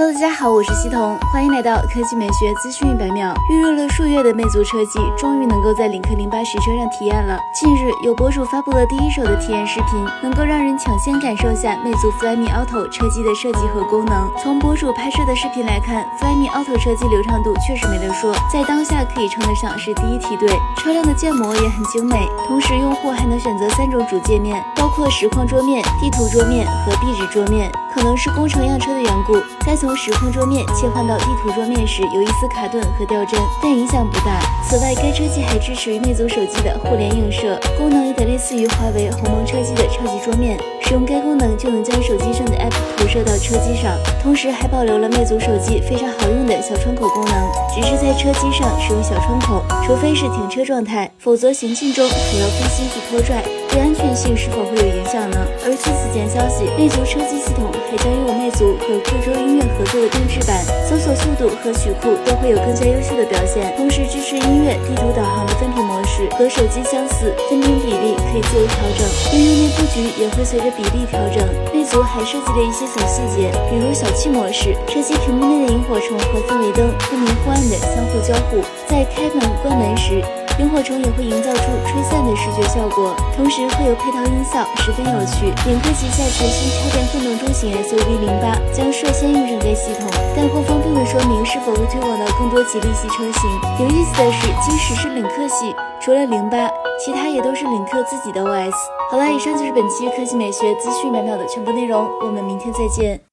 Hello，大家好，我是西彤，欢迎来到科技美学资讯一百秒。预热了数月的魅族车机，终于能够在领克零八实车上体验了。近日，有博主发布了第一手的体验视频，能够让人抢先感受下魅族 Flyme Auto 车机的设计和功能。从博主拍摄的视频来看，Flyme Auto 车机流畅度确实没得说，在当下可以称得上是第一梯队。车辆的建模也很精美，同时用户还能选择三种主界面，包括实况桌面、地图桌面和壁纸桌面。可能是工程样车的缘故，在从实况桌面切换到地图桌面时，有一丝卡顿和掉帧，但影响不大。此外，该车机还支持魅族手机的互联映射功能，有点类似于华为鸿蒙车机的超级桌面。使用该功能就能将手机上的 App 投射到车机上，同时还保留了魅族手机非常好用的小窗口功能。只是在车机上使用小窗口，除非是停车状态，否则行进中可要分心去拖拽。对安全性是否会有影响呢？而据此前消息，魅族车机系统还将用和贵州音乐合作的定制版，搜索速度和曲库都会有更加优秀的表现，同时支持音乐、地图导航的分屏模式，和手机相似，分屏比例可以自由调整，应用内布局也会随着比例调整。魅族还设计了一些小细节，比如小气模式，车机屏幕内的萤火虫和氛围灯忽明忽暗的相互交互，在开门关门时。萤火虫也会营造出吹散的视觉效果，同时会有配套音效，十分有趣。领克旗下全新插电混动中型 SUV 零八将率先用上该系统，但官方并未说明是否会推广到更多吉利系车型。有意思的是，即使是领克系，除了零八，其他也都是领克自己的 OS。好了，以上就是本期科技美学资讯百秒的全部内容，我们明天再见。